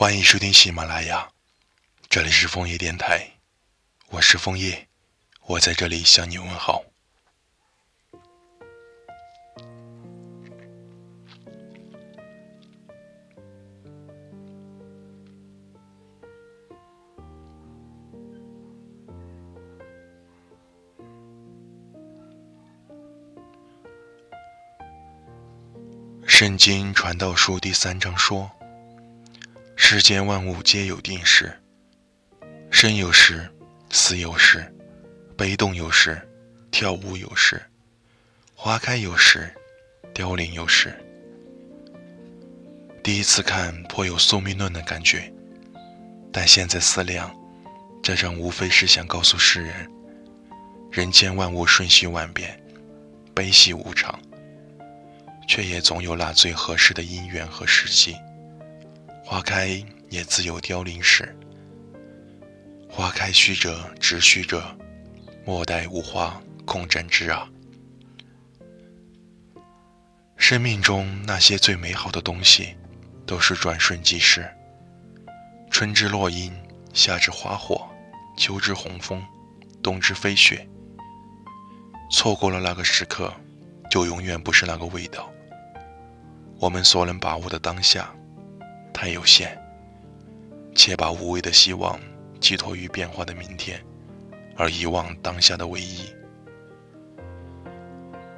欢迎收听喜马拉雅，这里是枫叶电台，我是枫叶，我在这里向你问好。圣经传道书第三章说。世间万物皆有定时，生有时，死有时，悲动有时，跳舞有时，花开有时，凋零有时。第一次看颇有宿命论的感觉，但现在思量，这张无非是想告诉世人：人间万物瞬息万变，悲喜无常，却也总有那最合适的因缘和时机。花开也自有凋零时，花开须折直须折，莫待无花空折枝啊！生命中那些最美好的东西，都是转瞬即逝。春之落樱，夏之花火，秋之红枫，冬之飞雪。错过了那个时刻，就永远不是那个味道。我们所能把握的当下。太有限，且把无谓的希望寄托于变化的明天，而遗忘当下的唯一。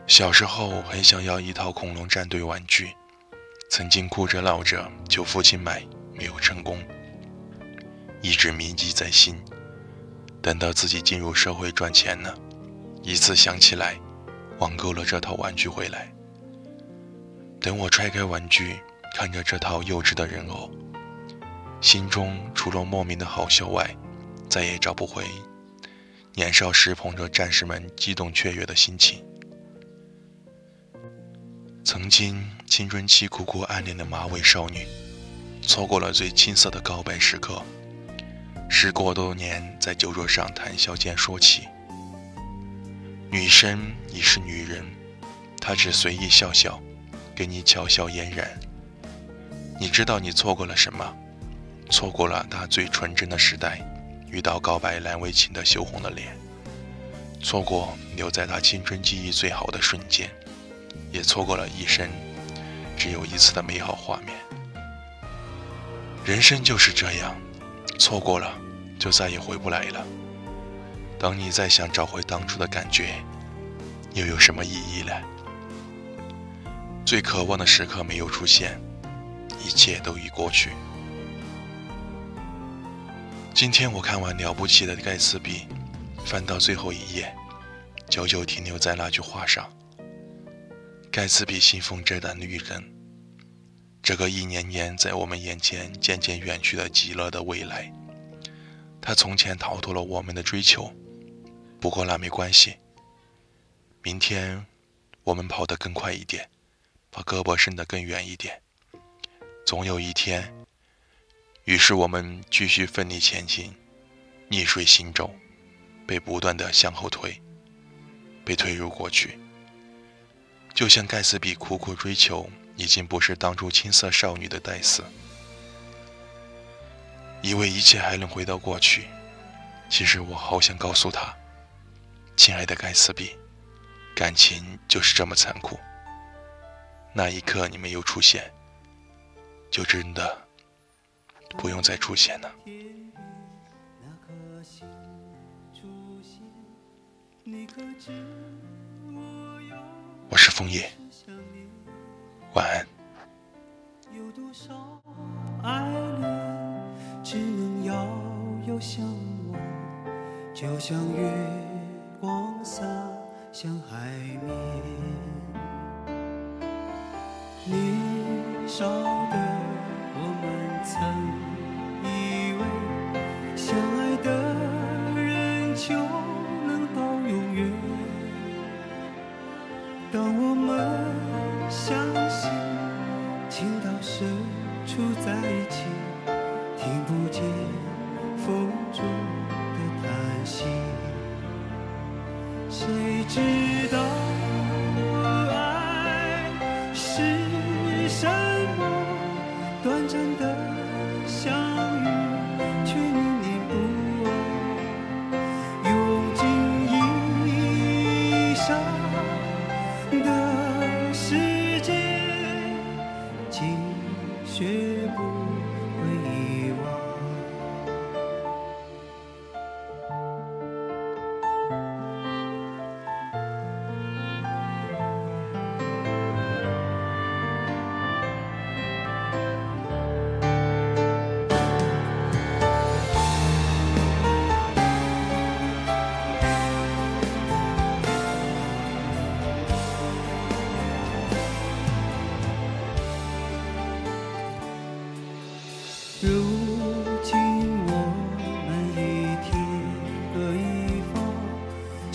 小时候很想要一套恐龙战队玩具，曾经哭着闹着求父亲买，没有成功，一直铭记在心。等到自己进入社会赚钱了，一次想起来，网购了这套玩具回来。等我拆开玩具。看着这套幼稚的人偶，心中除了莫名的好笑外，再也找不回年少时捧着战士们激动雀跃的心情。曾经青春期苦苦暗恋的马尾少女，错过了最青涩的告白时刻。时过多年，在酒桌上谈笑间说起，女生已是女人，她只随意笑笑，给你巧笑嫣然。你知道你错过了什么？错过了他最纯真的时代，遇到告白难为情的羞红了脸；错过留在他青春记忆最好的瞬间，也错过了一生只有一次的美好画面。人生就是这样，错过了就再也回不来了。当你再想找回当初的感觉，又有什么意义呢？最渴望的时刻没有出现。一切都已过去。今天我看完了不起的盖茨比，翻到最后一页，久久停留在那句话上。盖茨比信奉这段女人，这个一年年在我们眼前渐渐远去的极乐的未来。他从前逃脱了我们的追求，不过那没关系。明天我们跑得更快一点，把胳膊伸得更远一点。总有一天，于是我们继续奋力前进，逆水行舟，被不断的向后推，被推入过去。就像盖茨比苦苦追求，已经不是当初青涩少女的戴斯，以为一切还能回到过去。其实我好想告诉他，亲爱的盖茨比，感情就是这么残酷。那一刻你没有出现。就真的不用再出现了。我是枫叶，晚安。有多少爱恋，只能遥遥相望，就像月光洒向海面。年少的。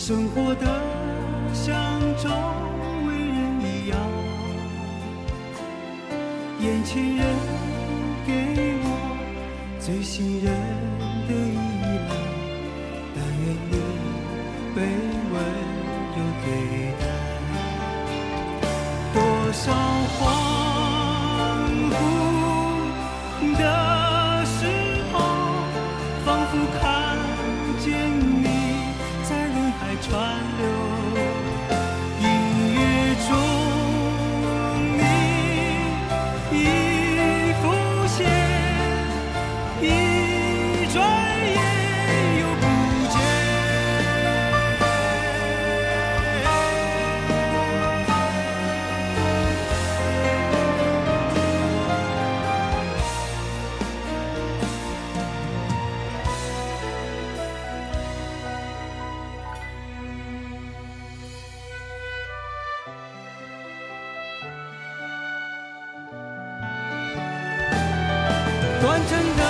生活的像周围人一样，眼前人给我最信任的依赖，但愿你被温柔对待。多少恍短暂的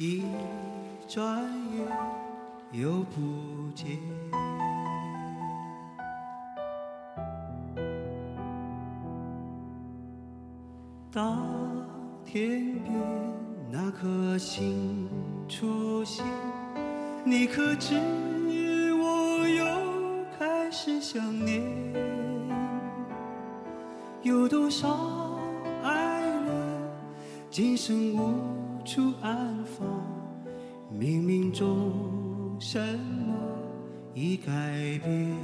一转眼又不见。当天边那颗星出现，你可知我又开始想念？有多少爱恋，今生无处安放？冥冥中什么已改变？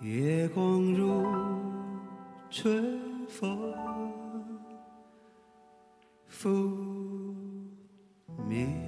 月光如春风拂面。